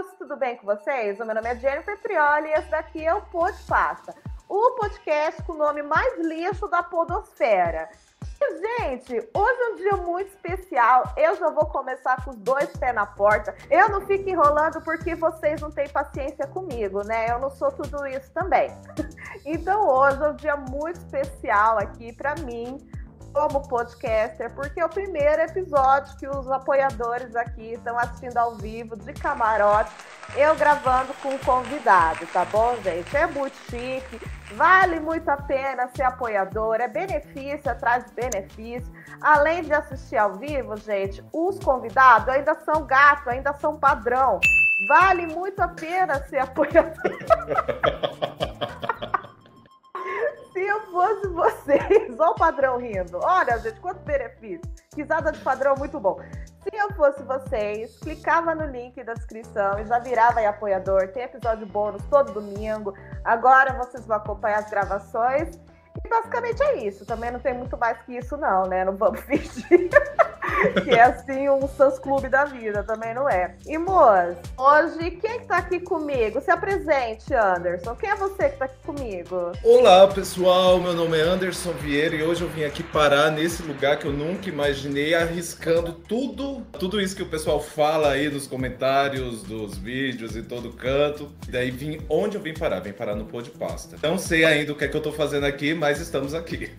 amigos, tudo bem com vocês? O meu nome é Jennifer Prioli e esse daqui é o Pod Pasta, o podcast com o nome mais lixo da podosfera. E, gente, hoje é um dia muito especial. Eu já vou começar com os dois pés na porta. Eu não fico enrolando porque vocês não têm paciência comigo, né? Eu não sou tudo isso também. Então, hoje é um dia muito especial aqui para mim como podcaster, porque é o primeiro episódio que os apoiadores aqui estão assistindo ao vivo, de camarote, eu gravando com um convidado, tá bom, gente? É muito chique, vale muito a pena ser apoiador, é benefício atrás de benefício. Além de assistir ao vivo, gente, os convidados ainda são gato, ainda são padrão. Vale muito a pena ser apoiador. se eu fosse vocês, olha o padrão rindo. Olha, gente, quanto benefício. Risada de padrão muito bom. Se eu fosse vocês, clicava no link da descrição e já virava aí apoiador. Tem episódio bônus todo domingo. Agora vocês vão acompanhar as gravações. Basicamente é isso. Também não tem muito mais que isso, não, né? Não vamos fingir. que é assim um Sans Clube da vida, também não é. E Moas, hoje quem que tá aqui comigo? Se apresente, Anderson. Quem é você que tá aqui comigo? Olá, pessoal. Meu nome é Anderson Vieira e hoje eu vim aqui parar nesse lugar que eu nunca imaginei, arriscando tudo, tudo isso que o pessoal fala aí nos comentários dos vídeos e todo canto. E daí vim onde eu vim parar? Vim parar no pô de pasta. Não sei ainda o que é que eu tô fazendo aqui, mas estamos aqui.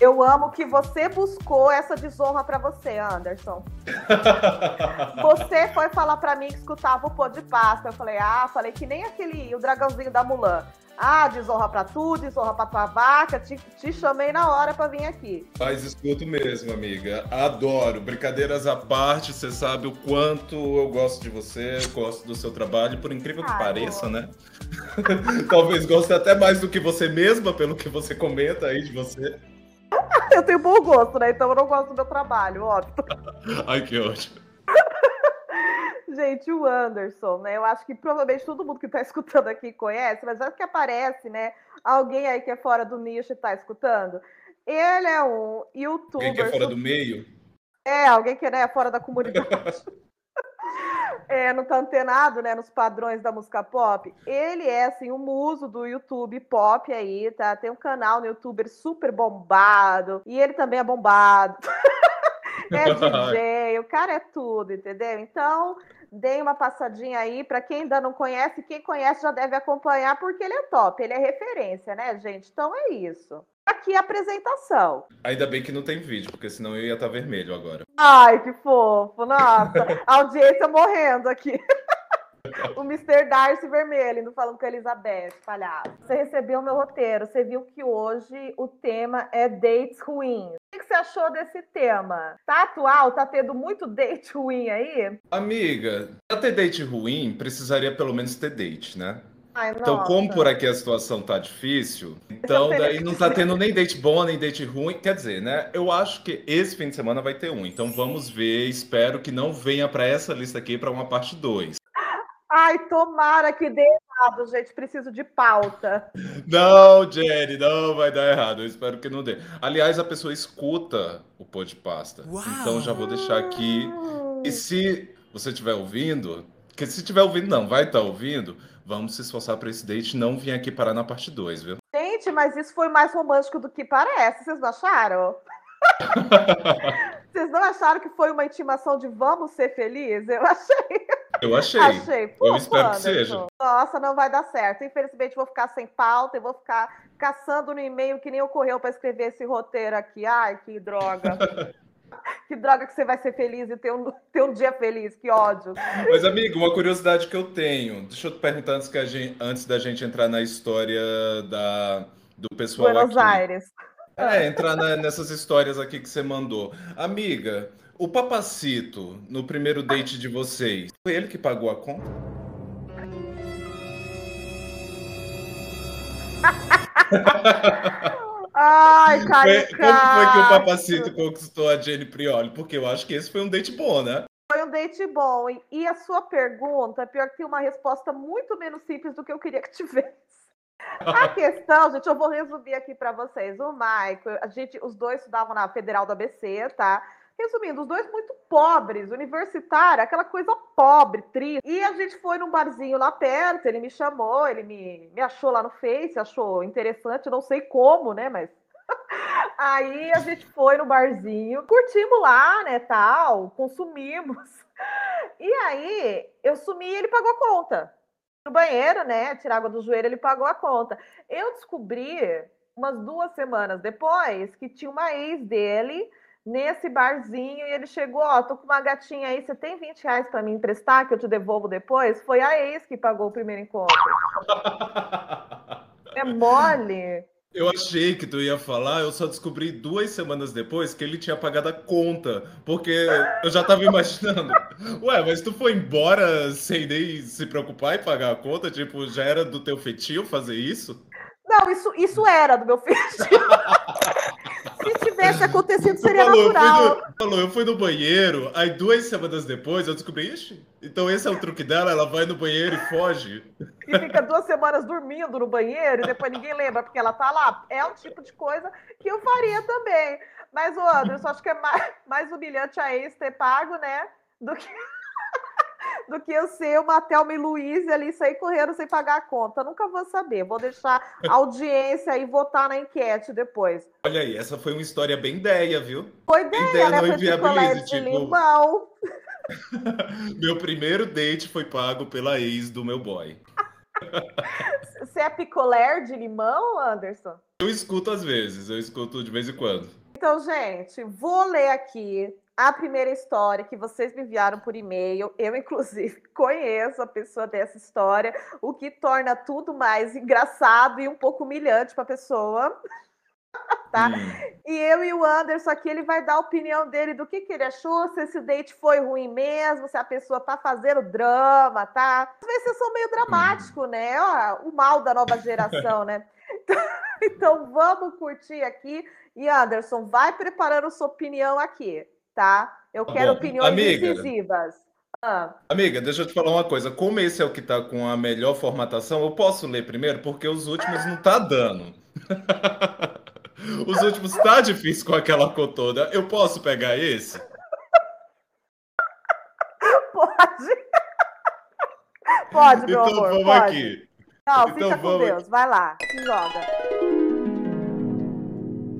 Eu amo que você buscou essa desonra para você, Anderson. você foi falar para mim que escutava o pô de pasta. Eu falei, ah, falei que nem aquele, o dragãozinho da Mulan. Ah, desonra pra tu, desonra pra tua vaca. Te, te chamei na hora pra vir aqui. Faz escuto mesmo, amiga. Adoro. Brincadeiras à parte, você sabe o quanto eu gosto de você, eu gosto do seu trabalho, por incrível que Ai, pareça, né? Talvez goste até mais do que você mesma, pelo que você comenta aí de você. eu tenho bom gosto, né? Então eu não gosto do meu trabalho, óbvio. Ai, que ótimo. Gente, o Anderson, né? Eu acho que provavelmente todo mundo que está escutando aqui conhece, mas acho que aparece, né? Alguém aí que é fora do nicho está escutando. Ele é um youtuber. Alguém que é fora do meio? É, alguém que né, é fora da comunidade. é, não tá antenado, né, nos padrões da música pop. Ele é, assim, o um muso do YouTube pop aí, tá? Tem um canal no YouTube super bombado. E ele também é bombado. é DJ, o cara é tudo, entendeu? Então, dei uma passadinha aí para quem ainda não conhece, quem conhece já deve acompanhar porque ele é top, ele é referência, né, gente? Então é isso aqui a apresentação. Ainda bem que não tem vídeo, porque senão eu ia estar tá vermelho agora. Ai, que fofo. Nossa, a audiência morrendo aqui. o Mr. Darcy vermelho, indo falando com a Elizabeth, palhaço. Você recebeu o meu roteiro, você viu que hoje o tema é dates ruins. O que você achou desse tema? Tá atual? Tá tendo muito date ruim aí? Amiga, pra ter date ruim, precisaria pelo menos ter date, né? Ai, então, como por aqui a situação tá difícil, então daí não tá tendo nem date bom, nem date ruim. Quer dizer, né? Eu acho que esse fim de semana vai ter um. Então vamos ver. Espero que não venha para essa lista aqui para uma parte 2. Ai, tomara que dê errado, gente. Preciso de pauta. Não, Jenny, não vai dar errado. Eu espero que não dê. Aliás, a pessoa escuta o pô de pasta. Uau. Então já vou deixar aqui. E se você estiver ouvindo, que se estiver ouvindo, não, vai estar tá ouvindo Vamos se esforçar para esse date não vir aqui parar na parte 2, viu? Gente, mas isso foi mais romântico do que parece, vocês não acharam? vocês não acharam que foi uma intimação de vamos ser felizes? Eu achei. Eu achei. achei. Pô, eu espero Anderson. que seja. Nossa, não vai dar certo. Infelizmente, vou ficar sem pauta e vou ficar caçando no e-mail que nem ocorreu para escrever esse roteiro aqui. Ai, que droga. que droga que você vai ser feliz e ter um, ter um dia feliz, que ódio. Mas, amigo, uma curiosidade que eu tenho. Deixa eu te perguntar antes, que a gente, antes da gente entrar na história da, do pessoal Buenos aqui. Aires. É, entrar na, nessas histórias aqui que você mandou. Amiga, o Papacito, no primeiro date de vocês, foi ele que pagou a conta? Ai, cara. Como foi que o Papacito conquistou a Jenny Prioli? Porque eu acho que esse foi um date bom, né? Foi um date bom. E a sua pergunta, pior que tem uma resposta muito menos simples do que eu queria que tivesse. A questão, gente, eu vou resumir aqui para vocês. O Michael, a gente, os dois estudavam na Federal do ABC, tá? Resumindo, os dois muito pobres, universitário, aquela coisa pobre, triste. E a gente foi num barzinho lá perto, ele me chamou, ele me, me achou lá no Face, achou interessante, não sei como, né, mas Aí a gente foi no barzinho, curtimos lá, né, tal, consumimos. E aí eu sumi e ele pagou a conta. No banheiro, né, tirar água do joelho, ele pagou a conta. Eu descobri umas duas semanas depois que tinha uma ex dele nesse barzinho e ele chegou, ó, oh, tô com uma gatinha aí, você tem 20 reais para me emprestar que eu te devolvo depois? Foi a ex que pagou o primeiro encontro. é mole. Eu achei que tu ia falar, eu só descobri duas semanas depois que ele tinha pagado a conta, porque eu já tava imaginando. Ué, mas tu foi embora sem nem se preocupar em pagar a conta? Tipo, já era do teu feitio fazer isso? Não, isso, isso era do meu feitio. Se tivesse acontecido, seria falou, natural. Eu no, falou, eu fui no banheiro, aí duas semanas depois eu descobri, ixi, então esse é o truque dela, ela vai no banheiro e foge. E fica duas semanas dormindo no banheiro e depois ninguém lembra porque ela tá lá. É um tipo de coisa que eu faria também. Mas, o Anderson, acho que é mais, mais humilhante a ex ter pago, né? Do que do que eu ser uma Thelma e Luiz ali sair correndo sem pagar a conta. Nunca vou saber. Vou deixar a audiência aí votar na enquete depois. Olha aí, essa foi uma história bem ideia, viu? Foi ideia, ideia né? Não inviabilize, tipo... Limão. meu primeiro date foi pago pela ex do meu boy. Você é picolé de limão, Anderson? Eu escuto às vezes, eu escuto de vez em quando. Então, gente, vou ler aqui a primeira história que vocês me enviaram por e-mail. Eu, inclusive, conheço a pessoa dessa história, o que torna tudo mais engraçado e um pouco humilhante para a pessoa. tá? Hum. E eu e o Anderson aqui, ele vai dar a opinião dele do que, que ele achou, se esse date foi ruim mesmo, se a pessoa tá fazendo drama, tá? Às vezes são meio dramático, hum. né? Ó, o mal da nova geração, né? Então, vamos curtir aqui. E Anderson, vai preparando sua opinião aqui tá? Eu tá quero bom. opiniões Amiga, decisivas. Ah. Amiga, deixa eu te falar uma coisa. Como esse é o que está com a melhor formatação, eu posso ler primeiro, porque os últimos não tá dando. os últimos tá difícil com aquela cor toda. Eu posso pegar esse? Pode. Pode, meu então, amor. Vamos pode. aqui. Não, então, fica com Deus. Vai lá, se joga.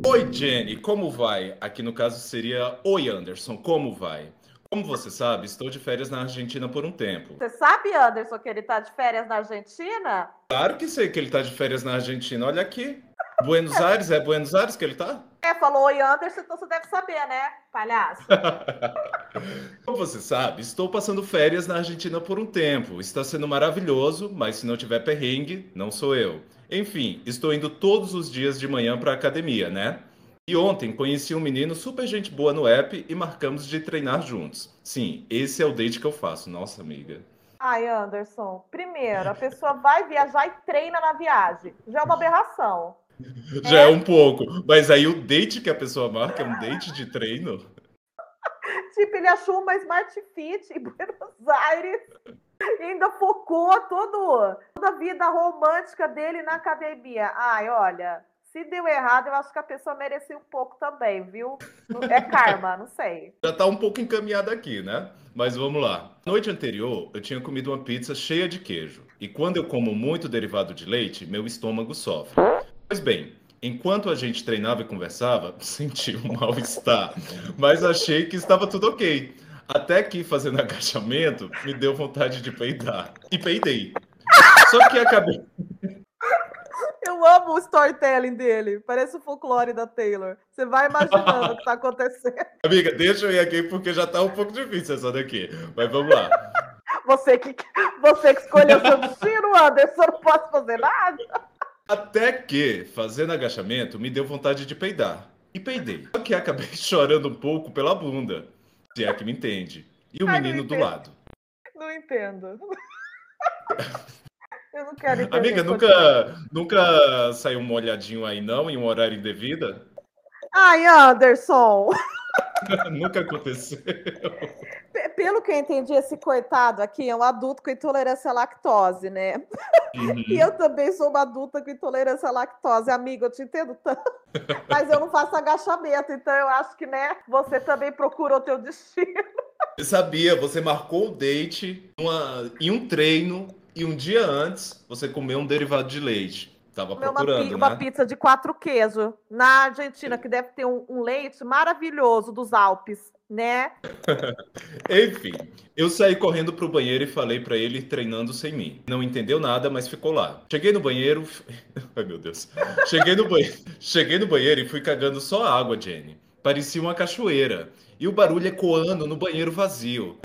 Oi, Jenny, como vai? Aqui no caso seria Oi, Anderson, como vai? Como você sabe, estou de férias na Argentina por um tempo. Você sabe, Anderson, que ele está de férias na Argentina? Claro que sei que ele está de férias na Argentina. Olha aqui. Buenos Aires, é Buenos Aires que ele está? É, falou oi, Anderson, então você deve saber, né, palhaço? Como você sabe, estou passando férias na Argentina por um tempo. Está sendo maravilhoso, mas se não tiver perrengue, não sou eu. Enfim, estou indo todos os dias de manhã para a academia, né? E ontem conheci um menino super gente boa no app e marcamos de treinar juntos. Sim, esse é o date que eu faço, nossa amiga. Ai, Anderson, primeiro, a pessoa vai viajar e treina na viagem. Já é uma aberração. Já é, é um pouco. Mas aí o date que a pessoa marca é um date de treino? Tipo, ele achou uma Smart Fit em Buenos Aires e ainda focou todo, toda a vida romântica dele na academia. Ai, olha, se deu errado, eu acho que a pessoa merecia um pouco também, viu? É karma, não sei. Já tá um pouco encaminhado aqui, né? Mas vamos lá. Noite anterior, eu tinha comido uma pizza cheia de queijo. E quando eu como muito derivado de leite, meu estômago sofre. Pois bem, enquanto a gente treinava e conversava, senti um mal-estar. Mas achei que estava tudo ok. Até que, fazendo agachamento, me deu vontade de peidar. E peidei. Só que acabei. Eu amo o storytelling dele. Parece o folclore da Taylor. Você vai imaginando o que está acontecendo. Amiga, deixa eu ir aqui porque já está um pouco difícil essa daqui. Mas vamos lá. Você que, você que escolheu seu destino, Anderson, não posso fazer nada. Até que, fazendo agachamento, me deu vontade de peidar. E peidei. Só que acabei chorando um pouco pela bunda. Se é que me entende. E o Ai, menino do lado. Não entendo. Eu não quero entender. Amiga, nunca, nunca saiu molhadinho aí, não, em um horário indevido? Ai, Anderson! Nunca aconteceu. Pelo que eu entendi, esse coitado aqui é um adulto com intolerância à lactose, né? Uhum. E eu também sou uma adulta com intolerância à lactose. Amiga, eu te entendo tanto. Mas eu não faço agachamento, então eu acho que, né, você também procura o teu destino. Eu sabia, você marcou o date uma, em um treino e um dia antes você comeu um derivado de leite. Tava procurando, uma, né? uma pizza de quatro queijos na Argentina, que deve ter um, um leite maravilhoso dos Alpes, né? Enfim, eu saí correndo pro banheiro e falei para ele treinando sem mim. Não entendeu nada, mas ficou lá. Cheguei no banheiro. Ai, meu Deus. Cheguei no, banheiro... Cheguei no banheiro e fui cagando só água, Jenny. Parecia uma cachoeira. E o barulho ecoando no banheiro vazio.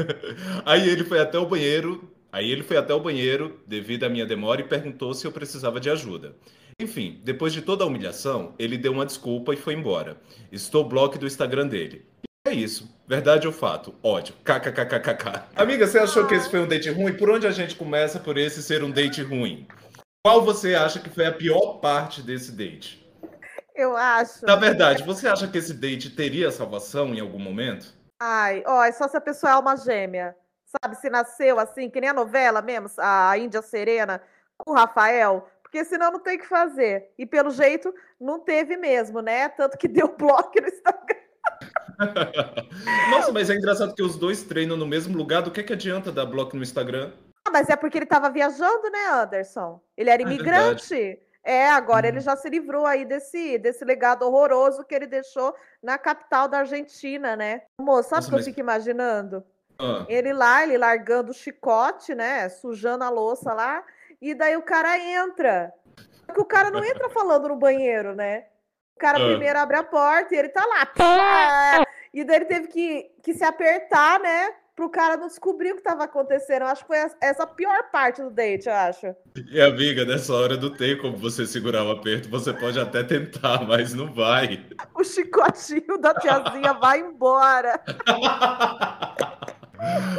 Aí ele foi até o banheiro, Aí ele foi até o banheiro devido à minha demora e perguntou se eu precisava de ajuda. Enfim, depois de toda a humilhação, ele deu uma desculpa e foi embora. Estou bloco do Instagram dele. É isso. Verdade ou fato? Ódio. KKKKK. Amiga, você achou que esse foi um date ruim? Por onde a gente começa por esse ser um date ruim? Qual você acha que foi a pior parte desse date? Eu acho. Na verdade, você acha que esse date teria salvação em algum momento? Ai, ó, é só se a pessoa é alma gêmea sabe? Se nasceu assim, que nem a novela mesmo, a Índia Serena com o Rafael, porque senão não tem o que fazer. E pelo jeito, não teve mesmo, né? Tanto que deu bloco no Instagram. Nossa, mas é engraçado que os dois treinam no mesmo lugar. Do que, que adianta dar bloco no Instagram? Ah, mas é porque ele estava viajando, né, Anderson? Ele era é imigrante. É, é agora hum. ele uhum. já se livrou aí desse, desse legado horroroso que ele deixou na capital da Argentina, né? Moço, sabe o que mas... eu fico imaginando? Ah. Ele lá, ele largando o chicote, né? Sujando a louça lá. E daí o cara entra. Só que o cara não entra falando no banheiro, né? O cara ah. primeiro abre a porta e ele tá lá. Pá! E daí ele teve que, que se apertar, né? Pro cara não descobrir o que tava acontecendo. Eu acho que foi essa a pior parte do date, eu acho. E amiga, nessa hora não tem como você segurar o aperto. Você pode até tentar, mas não vai. O chicotinho da tiazinha vai embora.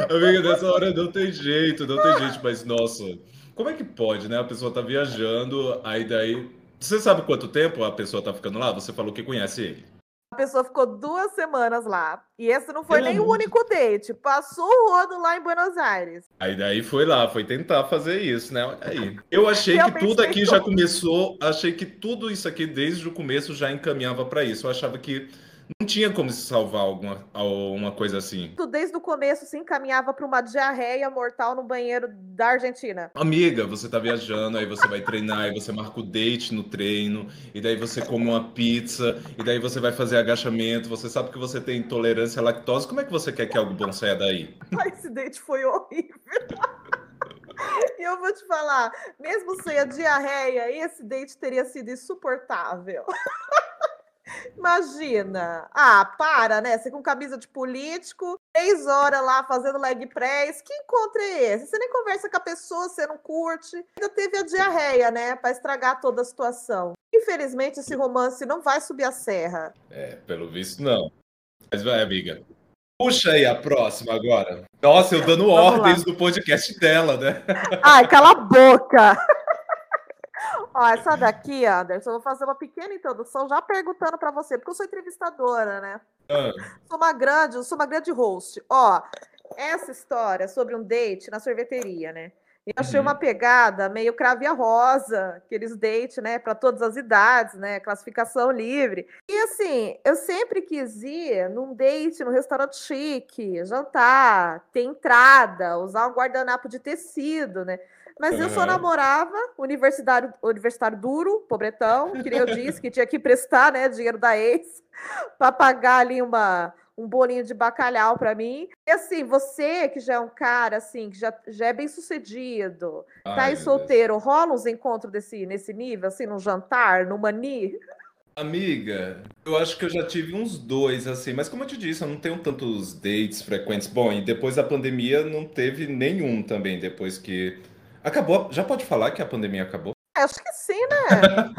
Amiga, nessa hora não tem jeito, não tem jeito, mas nossa, como é que pode, né? A pessoa tá viajando, aí daí. Você sabe quanto tempo a pessoa tá ficando lá? Você falou que conhece ele. A pessoa ficou duas semanas lá. E esse não foi nem o único date. Passou o rodo lá em Buenos Aires. Aí daí foi lá, foi tentar fazer isso, né? Olha aí. Eu achei que tudo aqui já começou. Achei que tudo isso aqui, desde o começo, já encaminhava para isso. Eu achava que não tinha como se salvar alguma uma coisa assim. Tu desde o começo se encaminhava para uma diarreia mortal no banheiro da Argentina. Amiga, você tá viajando, aí você vai treinar, aí você marca o date no treino, e daí você come uma pizza, e daí você vai fazer agachamento, você sabe que você tem intolerância à lactose. Como é que você quer que algo bom saia daí? Esse date foi horrível. E eu vou te falar, mesmo sem a diarreia, esse date teria sido insuportável. Imagina. Ah, para, né? Você com camisa de político, três horas lá fazendo leg press. Que encontro é esse? Você nem conversa com a pessoa, você não curte. Ainda teve a diarreia, né? Para estragar toda a situação. Infelizmente, esse romance não vai subir a serra. É, pelo visto, não. Mas vai, amiga. Puxa aí a próxima agora. Nossa, eu dando Vamos ordens lá. do podcast dela, né? Ai, cala a boca! Ó, essa daqui, Anderson, eu vou fazer uma pequena introdução já perguntando para você, porque eu sou entrevistadora, né? Ah. Sou uma grande, sou uma grande host. Ó, essa história sobre um date na sorveteria, né? Eu achei uhum. uma pegada meio cravia rosa, aqueles dates, né, para todas as idades, né, classificação livre. E assim, eu sempre quis ir num date no restaurante chique, jantar, ter entrada, usar um guardanapo de tecido, né? Mas eu só namorava universitário, universitário duro, pobretão, que nem eu disse, que tinha que prestar, né, dinheiro da ex para pagar ali uma, um bolinho de bacalhau para mim. E assim, você que já é um cara assim, que já, já é bem sucedido, Ai, tá aí solteiro, Deus. rola uns encontros desse, nesse nível, assim, num jantar, no mani? Amiga, eu acho que eu já tive uns dois, assim, mas como eu te disse, eu não tenho tantos dates frequentes. Bom, e depois da pandemia não teve nenhum também, depois que Acabou. Já pode falar que a pandemia acabou? Acho que sim, né?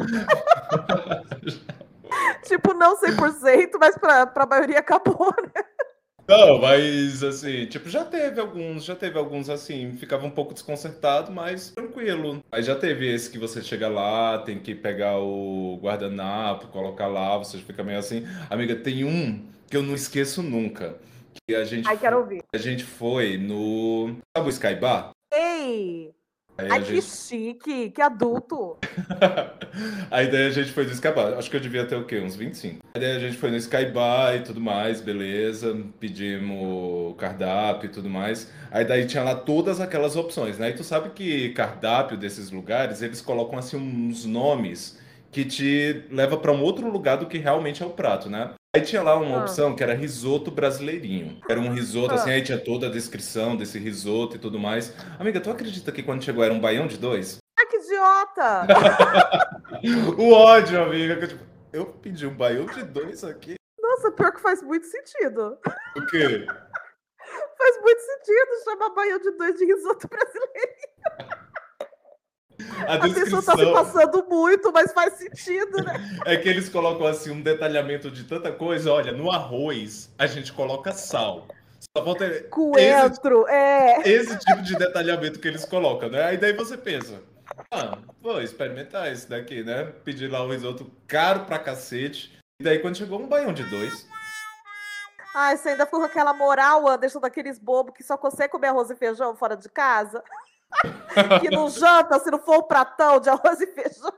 tipo, não 100%, mas para a maioria acabou, né? Não, mas assim, tipo, já teve alguns, já teve alguns assim, ficava um pouco desconcertado, mas tranquilo. Aí já teve esse que você chega lá, tem que pegar o guardanapo, colocar lá, você fica meio assim. Amiga, tem um que eu não esqueço nunca. Que a gente Ai, quero ouvir. A gente foi no. Sabe o Sky Bar? Ei! Aí Ai, a que gente... chique, que adulto. Aí daí a gente foi no Sky Bar. Acho que eu devia ter o quê? Uns 25. Aí daí a gente foi no Sky Bar e tudo mais, beleza. Pedimos cardápio e tudo mais. Aí daí tinha lá todas aquelas opções, né? E tu sabe que cardápio desses lugares, eles colocam assim uns nomes que te leva para um outro lugar do que realmente é o prato, né? Aí tinha lá uma Ah. opção que era risoto brasileirinho. Era um risoto, Ah. assim, aí tinha toda a descrição desse risoto e tudo mais. Amiga, tu acredita que quando chegou era um baião de dois? Ai, que idiota! O ódio, amiga. que eu, tipo, eu pedi um baião de dois aqui. Nossa, pior que faz muito sentido. O quê? Faz muito sentido chamar baião de dois de risoto brasileiro. A A pessoa tá se passando muito, mas faz sentido, né? é que eles colocam assim um detalhamento de tanta coisa. Olha, no arroz a gente coloca sal. Só falta esse, Coentro, é. esse tipo de detalhamento que eles colocam, né? Aí daí você pensa, ah, vou experimentar esse daqui, né? Pedir lá o risoto caro pra cacete. E daí quando chegou um baião de dois, Ai, você ainda ficou com aquela moral, Anderson, daqueles bobos que só consegue comer arroz e feijão fora de casa? que não janta se não for um pratão de arroz e feijão.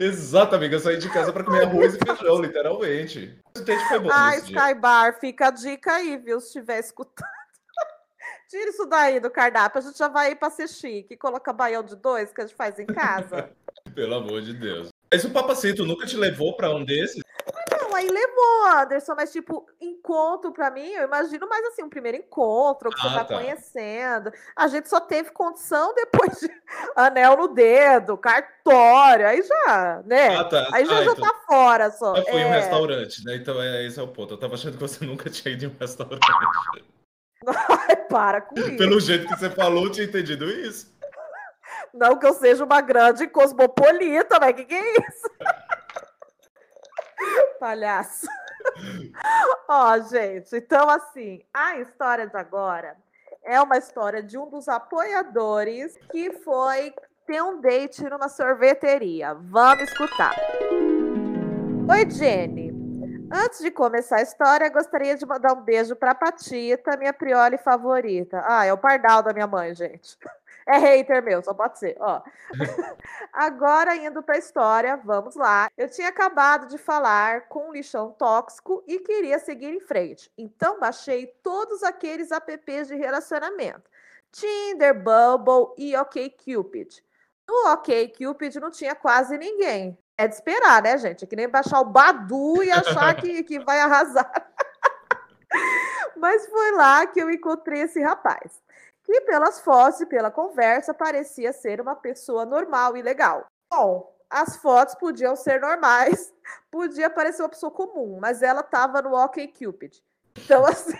exato, amiga, eu saí de casa pra comer arroz e feijão, literalmente. O date foi bom. Sky Bar, fica a dica aí, viu? Se estiver escutando. Tira isso daí do cardápio. A gente já vai ir pra ser chique. Coloca baião de dois que a gente faz em casa. Pelo amor de Deus. Mas o Papacito nunca te levou pra um desses? Aí levou, Anderson, mas tipo, encontro pra mim, eu imagino mais assim, um primeiro encontro, que você Ah, tá, tá. conhecendo. A gente só teve condição depois de anel no dedo, cartório, aí já, né? Ah, tá. Aí já, Ah, já então- tá fora só. Ah, foi em um É. restaurante, né? Então é, esse é o ponto. Eu tava achando que você nunca tinha ido em um restaurante. Ai, para com isso. Pelo jeito que você falou, eu tinha entendido isso. Não que eu seja uma grande cosmopolita, mas que que é isso? Palhaço. Ó, gente, então assim, a história de agora é uma história de um dos apoiadores que foi ter um date numa sorveteria. Vamos escutar. Oi, Jenny. Antes de começar a história, gostaria de mandar um beijo para Patita, minha priole favorita. Ah, é o pardal da minha mãe, gente. É hater meu, só pode ser. Ó. Agora, indo para a história, vamos lá. Eu tinha acabado de falar com um lixão tóxico e queria seguir em frente. Então, baixei todos aqueles apps de relacionamento. Tinder, Bumble e OkCupid. No OkCupid não tinha quase ninguém. É de esperar, né, gente? É que nem baixar o Badu e achar que, que vai arrasar. Mas foi lá que eu encontrei esse rapaz que pelas fotos e pela conversa parecia ser uma pessoa normal e legal. Bom, as fotos podiam ser normais, podia parecer uma pessoa comum, mas ela estava no OkCupid. Então, assim,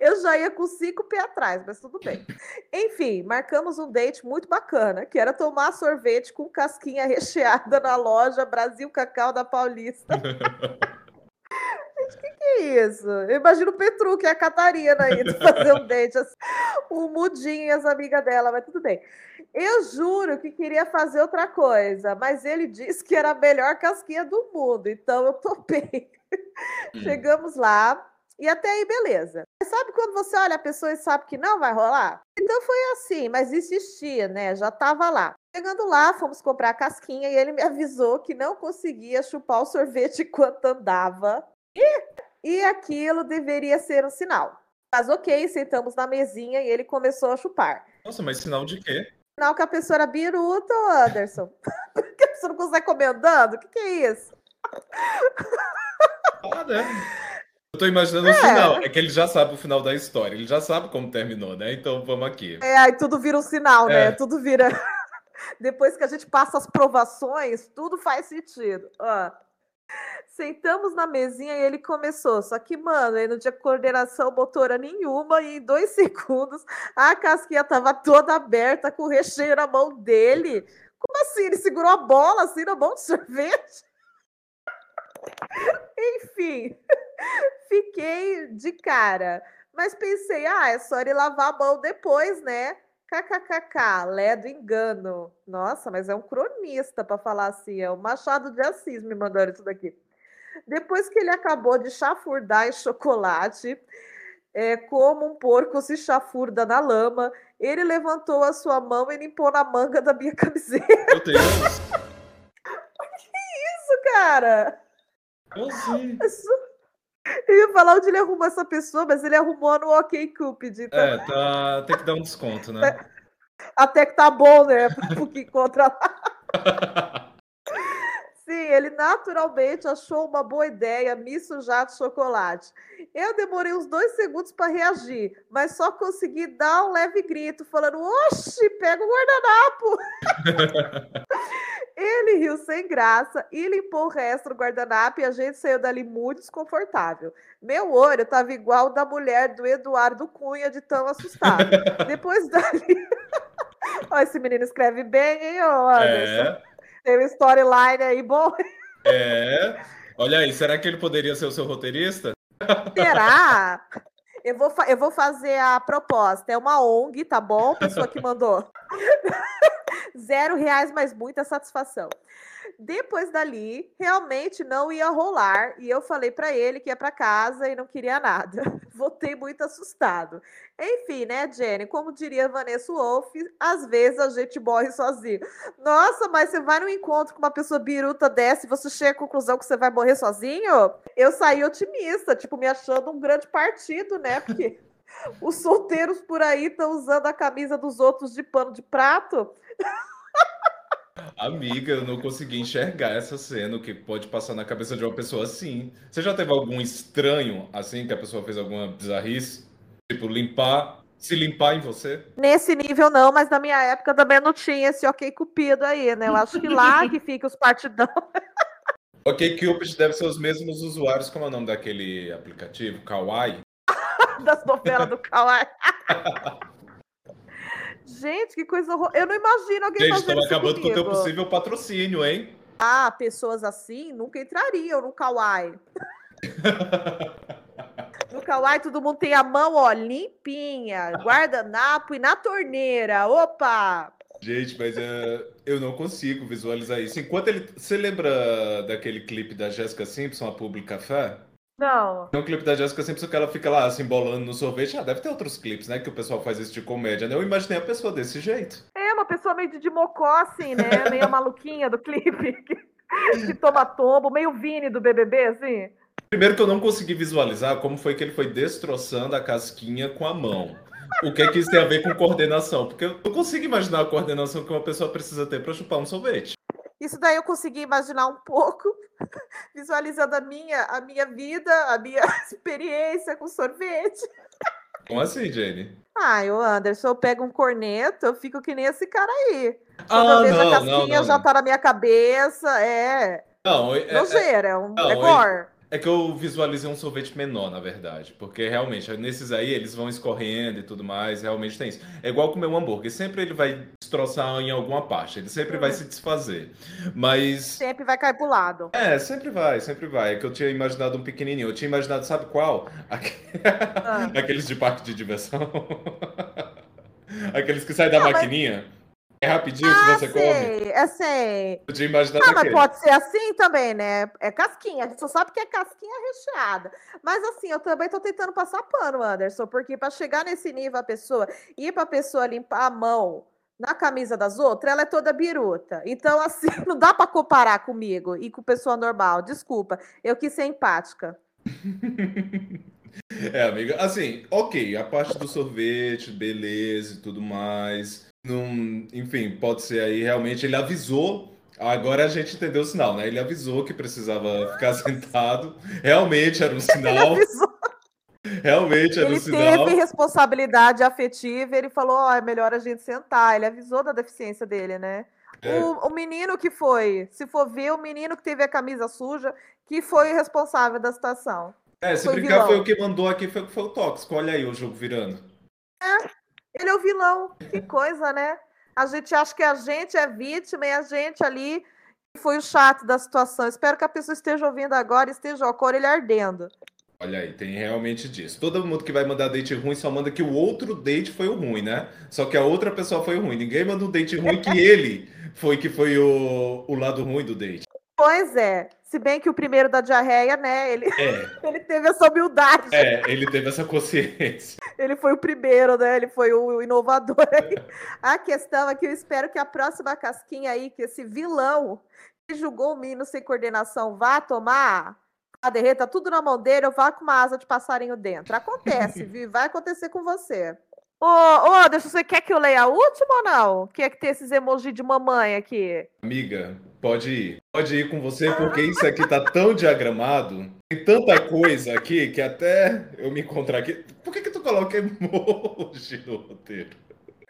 eu já ia com cinco pés atrás, mas tudo bem. Enfim, marcamos um date muito bacana, que era tomar sorvete com casquinha recheada na loja Brasil Cacau da Paulista. Que isso? Eu imagino o Petruc e a Catarina indo fazer um date, assim, o Mudinho e as amigas dela, mas tudo bem. Eu juro que queria fazer outra coisa, mas ele disse que era a melhor casquinha do mundo, então eu topei. Chegamos lá e até aí, beleza. Sabe quando você olha a pessoa e sabe que não vai rolar? Então foi assim, mas existia, né? Já tava lá. Chegando lá, fomos comprar a casquinha e ele me avisou que não conseguia chupar o sorvete enquanto andava. E aquilo deveria ser um sinal. Mas ok, sentamos na mesinha e ele começou a chupar. Nossa, mas sinal de quê? Sinal que a pessoa era biruta, Anderson. Porque a pessoa não consegue comer andando? O que, que é isso? Ah, né? Eu tô imaginando o final. É que ele já sabe o final da história. Ele já sabe como terminou, né? Então vamos aqui. É, aí tudo vira um sinal, né? É. Tudo vira. Depois que a gente passa as provações, tudo faz sentido. Ó. Sentamos na mesinha e ele começou. Só que, mano, ele não tinha coordenação motora nenhuma e em dois segundos a casquinha tava toda aberta com o recheio na mão dele. Como assim? Ele segurou a bola assim na mão de sorvete? Enfim, fiquei de cara. Mas pensei, ah, é só ele lavar a mão depois, né? KKKK, Lé do engano. Nossa, mas é um cronista para falar assim, é o Machado de Assis me mandando isso daqui. Depois que ele acabou de chafurdar em chocolate, é, como um porco se chafurda na lama, ele levantou a sua mão e limpou na manga da minha camiseta. Meu Deus! que isso, cara? Eu sei. Eu ia falar onde ele arrumou essa pessoa, mas ele arrumou no OK Cupid. Então... É, tá... tem que dar um desconto, né? Até que tá bom, né? Porque contratar. Sim, ele naturalmente achou uma boa ideia me sujar de chocolate. Eu demorei uns dois segundos para reagir, mas só consegui dar um leve grito, falando: Oxi, pega o guardanapo! ele riu sem graça e limpou o resto do guardanapo e a gente saiu dali muito desconfortável. Meu olho estava igual o da mulher do Eduardo Cunha, de tão assustado. Depois dali. Ó, esse menino escreve bem, hein, ô Anderson? É. Tem uma storyline aí bom. É. Olha aí, será que ele poderia ser o seu roteirista? Será? Eu vou, eu vou fazer a proposta. É uma ONG, tá bom? Pessoa que mandou. Zero reais, mas muita satisfação. Depois dali, realmente não ia rolar e eu falei para ele que ia para casa e não queria nada. Voltei muito assustado. Enfim, né, Jenny? Como diria Vanessa Wolff, às vezes a gente morre sozinho. Nossa, mas você vai no encontro com uma pessoa biruta dessa e você chega à conclusão que você vai morrer sozinho? Eu saí otimista, tipo, me achando um grande partido, né? Porque os solteiros por aí estão usando a camisa dos outros de pano de prato. Amiga, eu não consegui enxergar essa cena, o que pode passar na cabeça de uma pessoa assim. Você já teve algum estranho, assim, que a pessoa fez alguma bizarrice? Tipo, limpar, se limpar em você? Nesse nível não, mas na minha época também não tinha esse ok cupido aí, né? Eu acho que lá que fica os partidão. Ok Cupid deve ser os mesmos usuários, como é o nome daquele aplicativo? Kawaii? das novelas do Kawaii. Gente, que coisa horror. Eu não imagino alguém Gente, estamos acabando comigo. com o teu possível patrocínio, hein? Ah, pessoas assim nunca entrariam no Kawaii. no Kawaii todo mundo tem a mão, ó, limpinha, guardanapo e na torneira. Opa! Gente, mas uh, eu não consigo visualizar isso. Enquanto ele. Você lembra daquele clipe da Jessica Simpson, a Public Café? Não. Tem um clipe da Jessica Simpson que ela fica lá se embolando no sorvete. Ah, deve ter outros clipes, né? Que o pessoal faz isso de comédia, né? Eu imaginei a pessoa desse jeito. É, uma pessoa meio de mocó, assim, né? meio maluquinha do clipe. Que, que toma tombo, meio Vini do BBB, assim. Primeiro que eu não consegui visualizar como foi que ele foi destroçando a casquinha com a mão. O que é que isso tem a ver com coordenação? Porque eu não consigo imaginar a coordenação que uma pessoa precisa ter para chupar um sorvete. Isso daí eu consegui imaginar um pouco, visualizando a minha, a minha vida, a minha experiência com sorvete. Como assim, Jenny? Ah, eu, Anderson, eu pego um corneto, eu fico que nem esse cara aí. Quando ah, eu vejo não, a casquinha, não, não, já tá na minha cabeça, é... Não, é... Nojeira, é, um, não, é gore. É que eu visualizei um sorvete menor, na verdade. Porque realmente, nesses aí, eles vão escorrendo e tudo mais, realmente tem isso. É igual comer um hambúrguer. Sempre ele vai destroçar em alguma parte. Ele sempre vai uhum. se desfazer. Mas. Sempre vai cair pro lado. É, sempre vai, sempre vai. É que eu tinha imaginado um pequenininho. Eu tinha imaginado, sabe qual? Ah. Aqueles de parque de diversão. Aqueles que saem da Não, maquininha. Mas... É rapidinho ah, que você sei, come? É sei. Eu tinha imaginado ah, mas pode ser assim também, né? É casquinha. A gente só sabe que é casquinha recheada. Mas assim, eu também tô tentando passar pano, Anderson, porque para chegar nesse nível a pessoa ir para a pessoa limpar a mão na camisa das outras, ela é toda biruta. Então, assim, não dá para comparar comigo e com pessoa normal. Desculpa, eu quis ser empática. É, amiga, assim, ok, a parte do sorvete, beleza e tudo mais. Num, enfim, pode ser aí realmente ele avisou. Agora a gente entendeu o sinal, né? Ele avisou que precisava ficar sentado. Realmente era um sinal. Realmente era ele um sinal. Ele teve responsabilidade afetiva, ele falou: oh, é melhor a gente sentar. Ele avisou da deficiência dele, né? É. O, o, menino que foi, se for ver, o menino que teve a camisa suja, que foi o responsável da situação. É, se foi brincar, vilão. foi o que mandou aqui, foi, foi o tóxico. Olha aí o jogo virando. É, ele é o vilão. Que coisa, né? A gente acha que a gente é vítima e a gente ali foi o chato da situação. Espero que a pessoa esteja ouvindo agora e esteja com a orelha ardendo. Olha aí, tem realmente disso. Todo mundo que vai mandar date ruim só manda que o outro date foi o ruim, né? Só que a outra pessoa foi o ruim. Ninguém manda um date ruim que ele foi que foi o, o lado ruim do date. Pois é. Se bem que o primeiro da diarreia, né? Ele, é. ele teve essa humildade. É, ele teve essa consciência. Ele foi o primeiro, né? Ele foi o inovador. a questão é que eu espero que a próxima casquinha aí, que esse vilão que julgou o menino sem coordenação vá tomar a derreta tudo na mão dele, eu vá com uma asa de passarinho dentro. Acontece, viu? Vai acontecer com você. Ô, ô, Anderson, você quer que eu leia a última ou não? Quer que tenha esses emojis de mamãe aqui? Amiga, pode ir. Pode ir com você, porque isso aqui tá tão diagramado. Tem tanta coisa aqui que até eu me encontrar aqui. Por que, que tu coloca emoji no roteiro?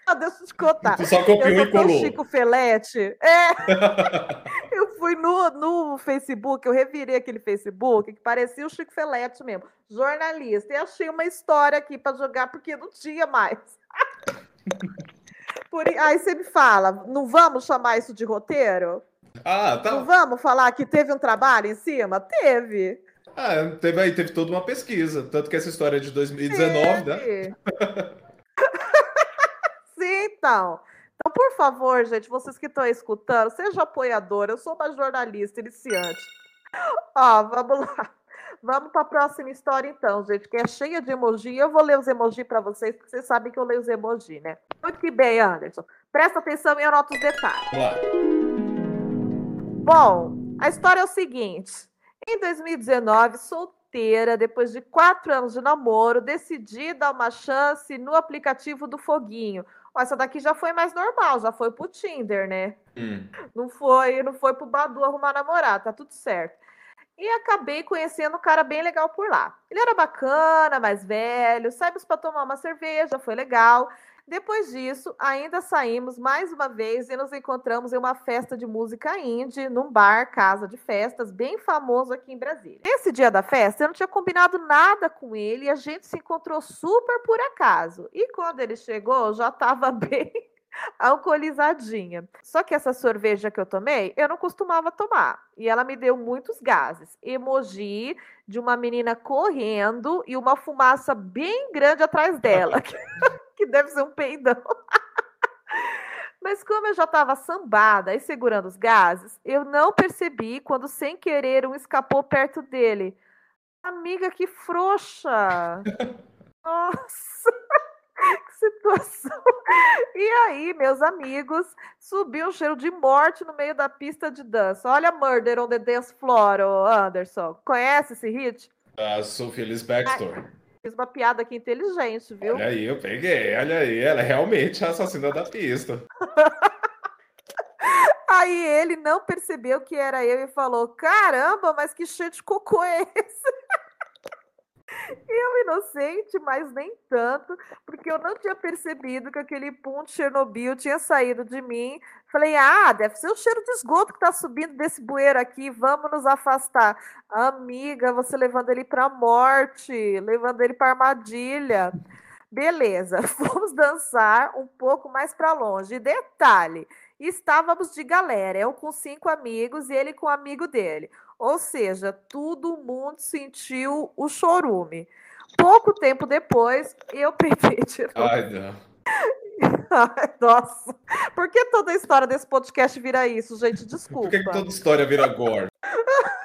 Ah, deixa eu te contar. Tu só copiou e colou. Chico Felete. É. eu fui no, no Facebook, eu revirei aquele Facebook que parecia o Chico Felete mesmo, jornalista. E achei uma história aqui para jogar, porque não tinha mais. Por, aí você me fala, não vamos chamar isso de roteiro? Ah, tá. Não vamos falar que teve um trabalho em cima? Teve. Ah, teve aí, teve toda uma pesquisa. Tanto que essa história é de 2019, né? teve. né? Então, então, por favor, gente, vocês que estão escutando, seja apoiador. Eu sou uma jornalista iniciante. Ó, vamos lá. Vamos para a próxima história, então, gente, que é cheia de emoji. Eu vou ler os emoji para vocês, porque vocês sabem que eu leio os emoji, né? Muito que bem, Anderson. Presta atenção e anota os detalhes. Bom, a história é o seguinte. Em 2019, solteira, depois de quatro anos de namoro, decidi dar uma chance no aplicativo do Foguinho, essa daqui já foi mais normal, já foi pro Tinder, né? Hum. Não foi, não foi pro Badu arrumar namorado, tá tudo certo. E acabei conhecendo um cara bem legal por lá. Ele era bacana, mais velho, saímos para tomar uma cerveja, foi legal. Depois disso, ainda saímos mais uma vez e nos encontramos em uma festa de música indie, num bar, casa de festas, bem famoso aqui em Brasília. Nesse dia da festa, eu não tinha combinado nada com ele e a gente se encontrou super por acaso. E quando ele chegou, já estava bem alcoolizadinha. Só que essa cerveja que eu tomei, eu não costumava tomar. E ela me deu muitos gases. Emoji de uma menina correndo e uma fumaça bem grande atrás dela. que deve ser um peidão. Mas como eu já estava sambada e segurando os gases, eu não percebi quando, sem querer, um escapou perto dele. Amiga, que frouxa! Nossa! que situação! E aí, meus amigos, subiu um cheiro de morte no meio da pista de dança. Olha Murder on the Dance Floor, Anderson. Conhece esse hit? A Sophie Ellis Baxter. Ai. Fiz uma piada aqui inteligente, viu? Olha aí, eu peguei. Olha aí, ela é realmente a assassina da pista. aí ele não percebeu que era eu e falou: Caramba, mas que cheiro de cocô é esse? Eu inocente, mas nem tanto, porque eu não tinha percebido que aquele ponto Chernobyl tinha saído de mim. Falei, ah, deve ser o cheiro de esgoto que está subindo desse bueiro aqui, vamos nos afastar. Amiga, você levando ele para a morte, levando ele para armadilha. Beleza, vamos dançar um pouco mais para longe. Detalhe, estávamos de galera, eu com cinco amigos e ele com um amigo dele. Ou seja, todo mundo sentiu o chorume. Pouco tempo depois, eu peguei de novo. Ai, não. Ai, nossa. Por que toda a história desse podcast vira isso, gente? Desculpa. Por que, que toda história vira gore?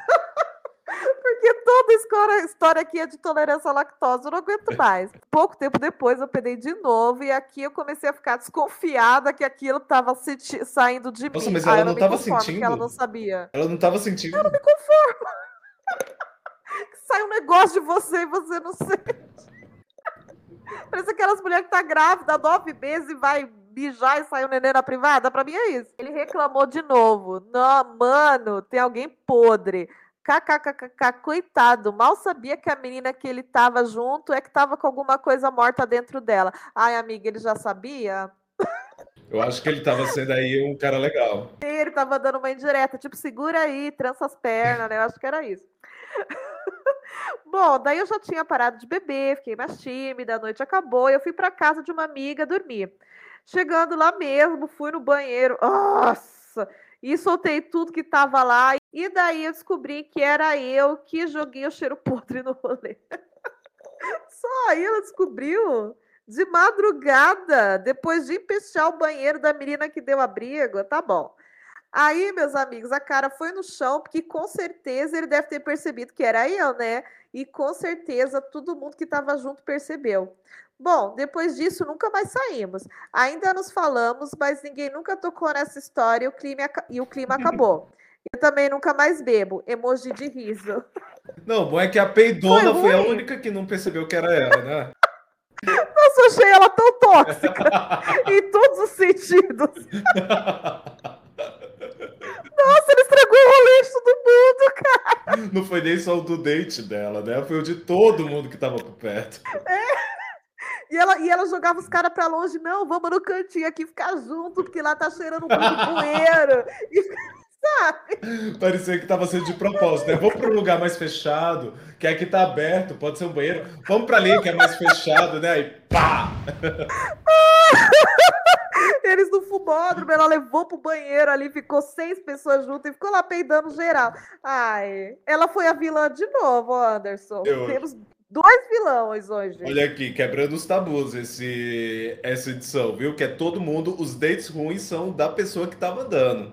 toda história, história aqui é de tolerância à lactose, eu não aguento mais. Pouco tempo depois eu pedei de novo e aqui eu comecei a ficar desconfiada que aquilo estava saindo de Nossa, mim. mas ela ah, não estava sentindo? ela não sabia. Ela não estava sentindo? Eu não me conformo. Sai um negócio de você e você não sente. Parece aquelas mulheres que tá grávida há nove meses e vai mijar e sair um neném na privada. Pra mim é isso. Ele reclamou de novo. Não, mano, tem alguém podre. KKKK, coitado, mal sabia que a menina que ele estava junto é que estava com alguma coisa morta dentro dela. Ai, amiga, ele já sabia? Eu acho que ele estava sendo aí um cara legal. Ele estava dando uma indireta, tipo, segura aí, trança as pernas, né? Eu acho que era isso. Bom, daí eu já tinha parado de beber, fiquei mais tímida, a noite acabou, eu fui para casa de uma amiga dormir. Chegando lá mesmo, fui no banheiro. Nossa! E soltei tudo que estava lá. E daí eu descobri que era eu que joguei o cheiro podre no rolê. Só aí ela descobriu de madrugada, depois de empestear o banheiro da menina que deu abrigo. Tá bom. Aí, meus amigos, a cara foi no chão, porque com certeza ele deve ter percebido que era eu, né? E com certeza todo mundo que estava junto percebeu. Bom, depois disso nunca mais saímos. Ainda nos falamos, mas ninguém nunca tocou nessa história e o clima, e o clima acabou. Eu também nunca mais bebo. Emoji de riso. Não, bom é que a peidona foi, foi a única que não percebeu que era ela, né? Nossa, eu achei ela tão tóxica em todos os sentidos. Nossa, ele estragou o rolê de todo mundo, cara. Não foi nem só o do date dela, né? Foi o de todo mundo que tava por perto. É. E ela, e ela jogava os caras pra longe, não, vamos no cantinho aqui ficar junto, porque lá tá cheirando muito poeiro. E, sabe? Parecia que tava sendo de propósito, né? Vamos para um lugar mais fechado, que aqui tá aberto, pode ser um banheiro. Vamos para ali, que é mais fechado, né? Aí pá! Eles no fumódromo, ela levou pro banheiro ali, ficou seis pessoas juntas e ficou lá peidando geral. Ai, ela foi a vilã de novo, Anderson. Eu... Temos dois vilões hoje. Olha aqui, quebrando os tabus esse, essa edição, viu? Que é todo mundo, os dates ruins são da pessoa que tava dando.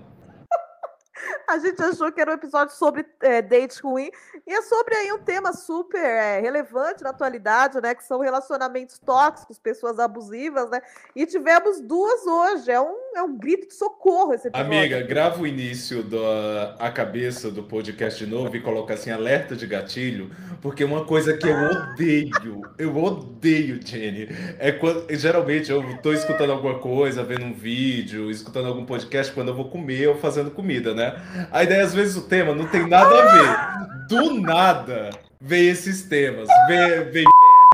A gente achou que era um episódio sobre é, date ruim. E é sobre aí um tema super é, relevante na atualidade, né? Que são relacionamentos tóxicos, pessoas abusivas, né? E tivemos duas hoje. É um, é um grito de socorro esse episódio. Amiga, grava o início da a cabeça do podcast novo e coloca assim, alerta de gatilho, porque uma coisa que eu odeio, eu odeio, Jenny, é quando. Geralmente eu tô escutando alguma coisa, vendo um vídeo, escutando algum podcast quando eu vou comer ou fazendo comida, né? Aí daí, às vezes, o tema não tem nada a ver. Do nada vem esses temas. Vem, vem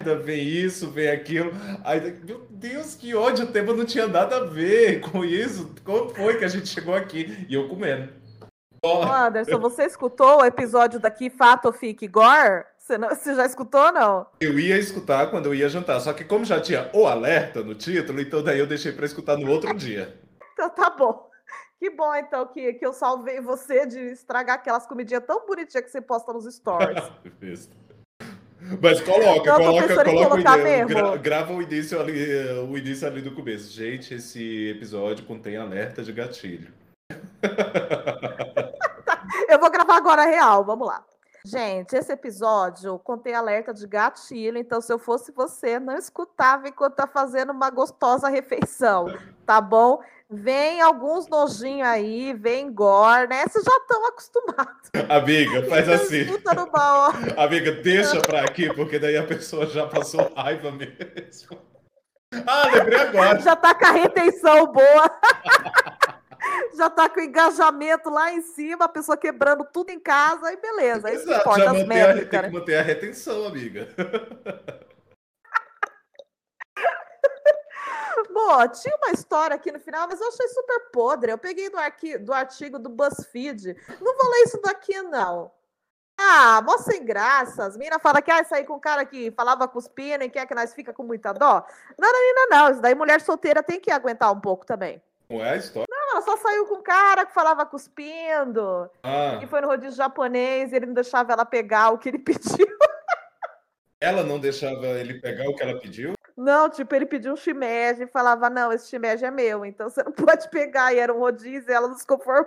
merda, vem isso, vem aquilo. Aí, meu Deus, que ódio, o tema não tinha nada a ver com isso. Como foi que a gente chegou aqui? E eu comendo. Oh. Anderson, você escutou o episódio daqui, Fato Fique Gore? Você, não, você já escutou ou não? Eu ia escutar quando eu ia jantar, só que como já tinha o alerta no título, então daí eu deixei para escutar no outro dia. Então tá bom. Que bom, então, que, que eu salvei você de estragar aquelas comidinhas tão bonitinhas que você posta nos stories. Mas coloca, Não, coloca, coloca o início, gra, grava o início, ali, o início ali do começo. Gente, esse episódio contém alerta de gatilho. eu vou gravar agora real, vamos lá. Gente, esse episódio contém alerta de gatilho, então se eu fosse você, não escutava enquanto tá fazendo uma gostosa refeição, tá bom? Vem alguns nojinhos aí, vem gore, né? Vocês já estão acostumados. Amiga, faz assim. Amiga, deixa pra aqui, porque daí a pessoa já passou raiva mesmo. Ah, lembrei agora. Já tá com a retenção boa. já tá com o engajamento lá em cima, a pessoa quebrando tudo em casa e beleza. Isso Exato, importa, já métricas, a, tem né? que manter a retenção, amiga. Bom, tinha uma história aqui no final, mas eu achei super podre. Eu peguei do, arqui, do artigo do BuzzFeed. Não vou ler isso daqui, não. Ah, mó sem graça. As meninas falam que ah, sair com um cara que falava cuspindo e quer que nós fica com muita dó. Não, não, não, não. Isso daí mulher solteira tem que aguentar um pouco também. Não é a história? Não, ela só saiu com um cara que falava cuspindo. Ah. E foi no rodízio japonês e ele não deixava ela pegar o que ele pediu. Ela não deixava ele pegar o que ela pediu? Não, tipo, ele pediu um shimeji e falava, não, esse shimeji é meu, então você não pode pegar. E era um rodízio e ela não se conformou.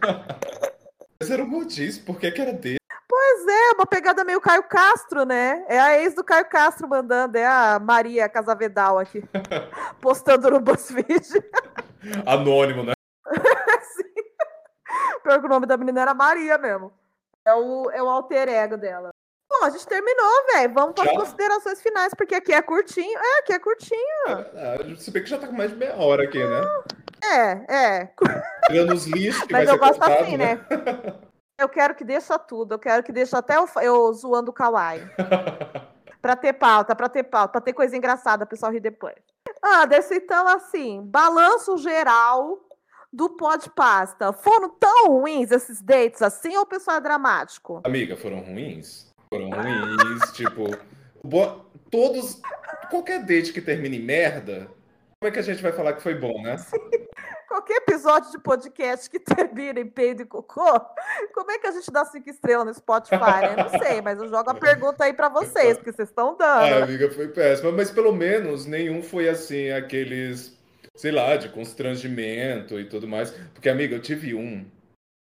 Mas era um rodízio, por que, que era dele? Pois é, uma pegada meio Caio Castro, né? É a ex do Caio Castro mandando, é a Maria Casavedal aqui, postando no BuzzFeed. Anônimo, né? Sim. Pior que o nome da menina era Maria mesmo. É o, é o alter ego dela. Bom, a gente terminou, velho. Vamos para as considerações finais, porque aqui é curtinho. É, aqui é curtinho. É, se bem que já tá com mais de meia hora aqui, né? É, é. Tirando os lixos que Mas eu gosto contado, assim, né? né? Eu quero que deixa tudo. Eu quero que deixe até eu, eu zoando o Kawaii. pra ter pauta, pra ter pauta, pra ter coisa engraçada, o pessoal rir depois. Anderson, então, assim, balanço geral do Pod Pasta. Foram tão ruins esses dates assim ou o pessoal é dramático? Amiga, foram ruins? Foram ruins, tipo. Todos. Qualquer date que termine em merda, como é que a gente vai falar que foi bom, né? Qualquer episódio de podcast que termine em peido e cocô, como é que a gente dá cinco estrelas no Spotify? Né? Não sei, mas eu jogo a pergunta aí para vocês, porque vocês estão dando. A amiga, foi péssima, mas pelo menos nenhum foi assim, aqueles sei lá, de constrangimento e tudo mais. Porque, amiga, eu tive um.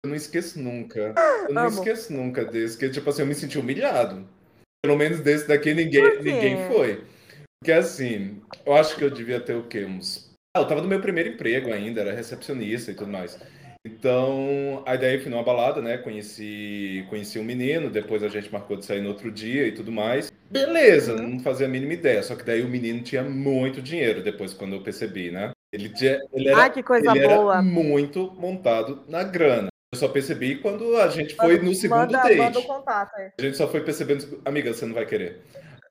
Eu não esqueço nunca. Eu não Amo. esqueço nunca desse, que, tipo assim, eu me senti humilhado. Pelo menos desse daqui ninguém, Por quê? ninguém foi. Porque assim, eu acho que eu devia ter o quê? Uns. Ah, eu tava no meu primeiro emprego ainda, era recepcionista e tudo mais. Então, aí daí fui numa balada, né? Conheci, conheci um menino, depois a gente marcou de sair no outro dia e tudo mais. Beleza, Uhum. não fazia a mínima ideia. Só que daí o menino tinha muito dinheiro depois, quando eu percebi, né? Ele, tinha, ele era Ai, que coisa boa. muito montado na grana. Eu só percebi quando a gente foi no segundo manda, date. manda o contato aí. A gente só foi percebendo. Amiga, você não vai querer.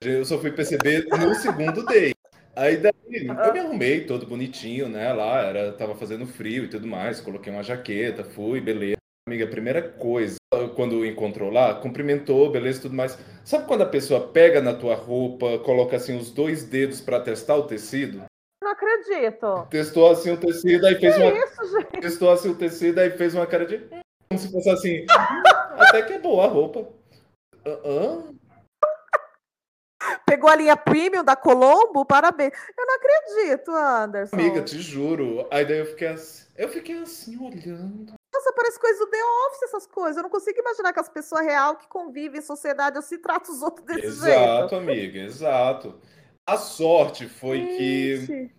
Eu só fui perceber no segundo date. Aí daí eu me arrumei todo bonitinho, né? Lá era, tava fazendo frio e tudo mais. Coloquei uma jaqueta, fui, beleza. Amiga, primeira coisa, quando encontrou lá, cumprimentou, beleza, tudo mais. Sabe quando a pessoa pega na tua roupa, coloca assim os dois dedos pra testar o tecido? Acredito. Testou assim o tecido, aí fez Que uma. isso, gente? Testou assim o tecido, aí fez uma cara de. Como se fosse assim. "Hum, Até que é boa a roupa. "Hã? Hã? Pegou a linha premium da Colombo? Parabéns. Eu não acredito, Anderson. Amiga, te juro. Aí daí eu fiquei assim, eu fiquei assim olhando. Nossa, parece coisa do The Office, essas coisas. Eu não consigo imaginar que as pessoas real que convivem em sociedade assim tratam os outros desse Exato, amiga, exato. A sorte foi jeito. que Gente,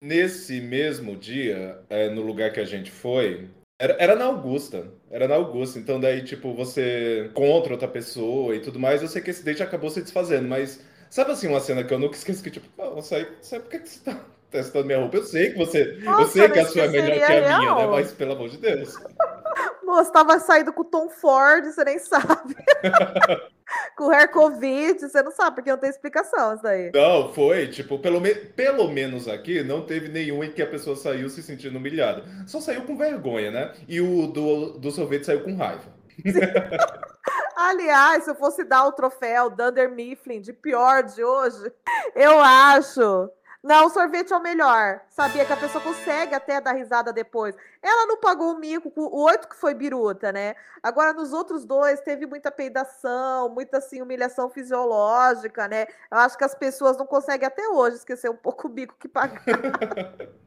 nesse mesmo dia, é, no lugar que a gente foi, era, era na Augusta. Era na Augusta. Então daí, tipo, você encontra outra pessoa e tudo mais. Eu sei que esse date acabou se desfazendo, mas sabe assim, uma cena que eu nunca esqueci que, tipo, não, sabe, por que você tá testando minha roupa? Eu sei que você. eu Nossa, sei que eu a sua é melhor que a minha, né? Mas pelo amor de Deus. Moça, tava saindo com o Tom Ford, você nem sabe. com o Hair Covid, você não sabe, porque não tem explicação isso daí. Não, foi, tipo, pelo, me- pelo menos aqui, não teve nenhum em que a pessoa saiu se sentindo humilhada. Só saiu com vergonha, né? E o do, do sorvete saiu com raiva. Aliás, se eu fosse dar o troféu Dunder Mifflin de pior de hoje, eu acho. Não, o sorvete é o melhor. Sabia que a pessoa consegue até dar risada depois. Ela não pagou o mico, com o oito que foi biruta, né? Agora, nos outros dois, teve muita peidação, muita assim, humilhação fisiológica, né? Eu acho que as pessoas não conseguem até hoje esquecer um pouco o bico que pagaram.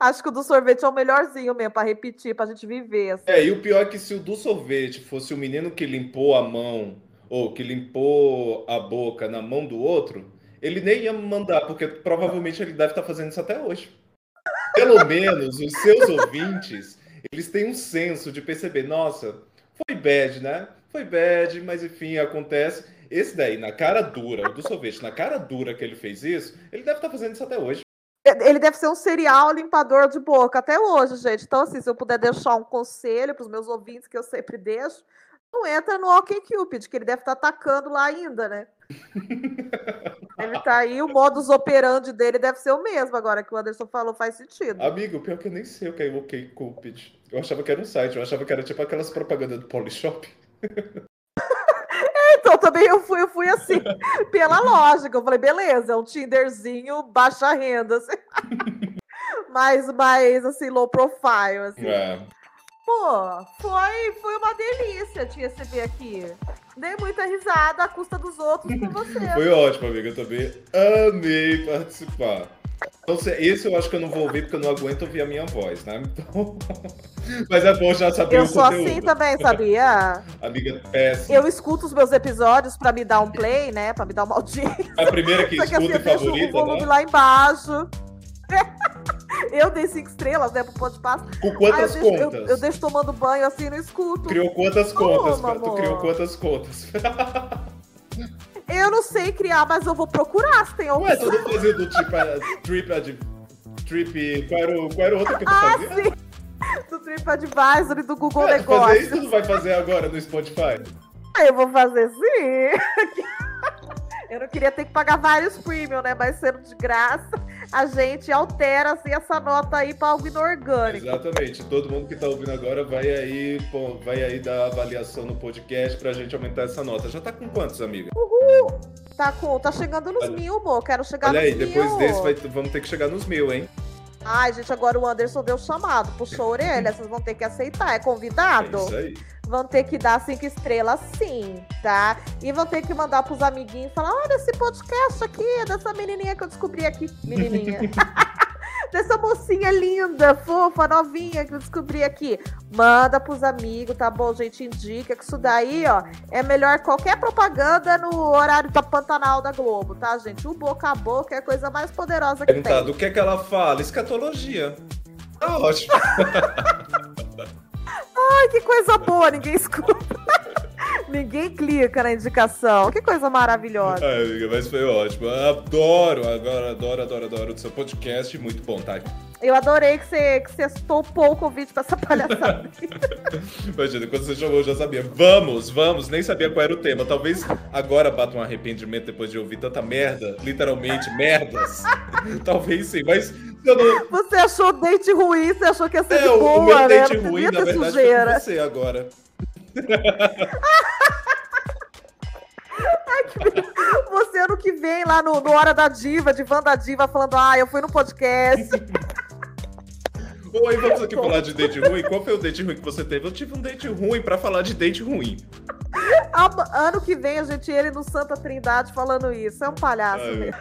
acho que o do sorvete é o melhorzinho mesmo, para repetir, pra gente viver. assim. É, e o pior é que se o do sorvete fosse o menino que limpou a mão, ou que limpou a boca na mão do outro, ele nem ia mandar, porque provavelmente ele deve estar fazendo isso até hoje. Pelo menos os seus ouvintes, eles têm um senso de perceber, nossa, foi bad, né? Foi bad, mas enfim, acontece. Esse daí, na cara dura, o do sorvete, na cara dura que ele fez isso, ele deve estar fazendo isso até hoje. Ele deve ser um serial limpador de boca até hoje, gente. Então, assim, se eu puder deixar um conselho para os meus ouvintes, que eu sempre deixo, não entra no OkCupid, que ele deve estar atacando lá ainda, né? ele tá aí, o modus operandi dele deve ser o mesmo, agora que o Anderson falou faz sentido. Amigo, pior que eu nem sei o que é o OK Cupid. Eu achava que era um site, eu achava que era tipo aquelas propagandas do Polishop. Então, também eu fui, eu fui assim, pela lógica. Eu falei, beleza, é um Tinderzinho baixa renda, assim. mais, mais, assim, low profile, assim. É. Pô, foi, foi uma delícia te receber aqui. Dei muita risada à custa dos outros com você. Foi ótimo, amiga. Eu também amei participar. Então, se- esse eu acho que eu não vou ouvir porque eu não aguento ouvir a minha voz, né? Então... Mas é bom já saber Eu o sou conteúdo. assim também, sabia? Amiga, péssima. Eu escuto os meus episódios pra me dar um play, né? Pra me dar uma audiência. A primeira que assim, escuta eu e deixo o favorita, volume né? lá embaixo. Eu dei cinco estrelas, né, pro Pode Passa. Com Aí eu quantas deixo, eu, contas? eu deixo tomando banho assim, não escuto. Criou quantas contas? Toma, tu criou amor. quantas contas? Eu não sei criar, mas eu vou procurar se tem algum. Ué, tu não fazia do tipo a- Trip Ad- Trip. Qual era, o, qual era o outro que tu Ah, fazia? sim! Do TripAdvisor e do Google Ué, tu fazer isso Negócios. tu vai fazer agora no Spotify? Ah, Eu vou fazer sim. Eu não queria ter que pagar vários premium, né? Mas sendo de graça, a gente altera assim, essa nota aí para algo inorgânico. Exatamente. Todo mundo que tá ouvindo agora vai aí, pô, vai aí dar avaliação no podcast pra gente aumentar essa nota. Já tá com quantos, amiga? Tá, com, tá chegando nos Olha- mil, amor. Quero chegar Olha nos aí, depois mil. desse vai- vamos ter que chegar nos mil, hein? Ai, gente, agora o Anderson deu chamado, puxou a orelha. Vocês vão ter que aceitar. É É convidado? isso aí. vão ter que dar cinco estrelas sim, tá? E vão ter que mandar pros amiguinhos e falar: olha esse podcast aqui, dessa menininha que eu descobri aqui. Menininha. dessa mocinha linda, fofa, novinha que eu descobri aqui. Manda pros amigos, tá bom, gente? Indica que isso daí, ó, é melhor qualquer propaganda no horário da Pantanal da Globo, tá, gente? O boca a boca é a coisa mais poderosa que tem. Do que é que ela fala? Escatologia. Tá ótimo. Ai, que coisa boa, ninguém escuta. Ninguém clica na indicação. Que coisa maravilhosa. Ai, amiga, mas foi ótimo. Adoro, agora adoro, adoro, adoro o seu podcast. Muito bom, tá? Eu adorei que você, que você topou o convite pra essa palhaçada. Imagina, quando você chamou, eu já sabia. Vamos, vamos, nem sabia qual era o tema. Talvez agora bata um arrependimento depois de ouvir tanta merda, literalmente, merdas. Talvez sim, mas não... Você achou date ruim, você achou que ia ser é, boa, o meu né? date ruim, na verdade, sujeira. foi você agora. Você ano que vem lá no, no Hora da Diva, de Wanda Diva, falando, ah, eu fui no podcast. Oi, vamos aqui falar de date ruim. Qual foi o date ruim que você teve? Eu tive um date ruim para falar de date ruim. Ano que vem a gente ele no Santa Trindade falando isso. É um palhaço mesmo.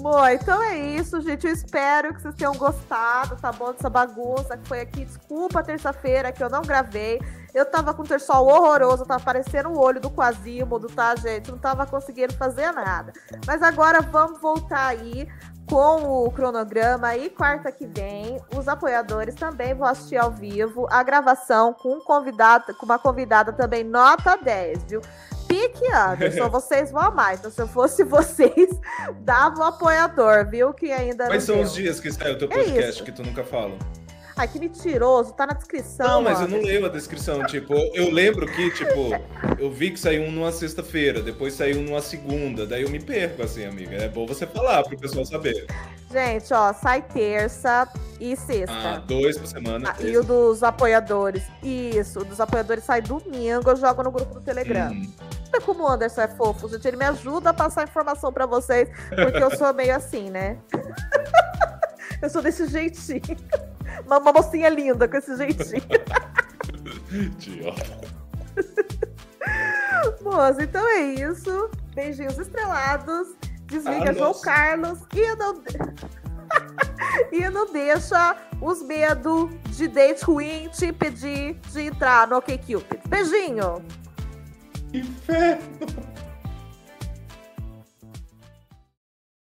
Bom, então é isso, gente. Eu espero que vocês tenham gostado, tá bom? Dessa bagunça que foi aqui. Desculpa terça-feira que eu não gravei. Eu tava com um terçol horroroso, tava parecendo o olho do Quasimodo, tá, gente? Não tava conseguindo fazer nada. Mas agora vamos voltar aí com o cronograma e quarta que vem, os apoiadores também vão assistir ao vivo a gravação com um convidado, com uma convidada também nota 10, viu? Pique Anderson, vocês vão amar. Então, se eu fosse vocês, dava o apoiador, viu? Que ainda Quais são os dias que sai o teu é podcast é que tu nunca fala? Ai, que mentiroso, tá na descrição. Não, mas mano. eu não leio a descrição. tipo, eu lembro que, tipo, eu vi que saiu um numa sexta-feira, depois saiu um numa segunda, daí eu me perco, assim, amiga. É bom você falar pro pessoal saber. Gente, ó, sai terça e sexta. Ah, dois por semana. Ah, e o dos apoiadores. Isso, o dos apoiadores sai domingo, eu jogo no grupo do Telegram. Hum. Olha como o Anderson é fofo, gente. Ele me ajuda a passar informação para vocês, porque eu sou meio assim, né? eu sou desse jeitinho. Uma, uma mocinha linda com esse jeitinho. Idiota. Então é isso. Beijinhos estrelados. Desliga ah, João Carlos e não, e não deixa os medos de date ruim te impedir de entrar no OkCupid. Beijinho! Inferno!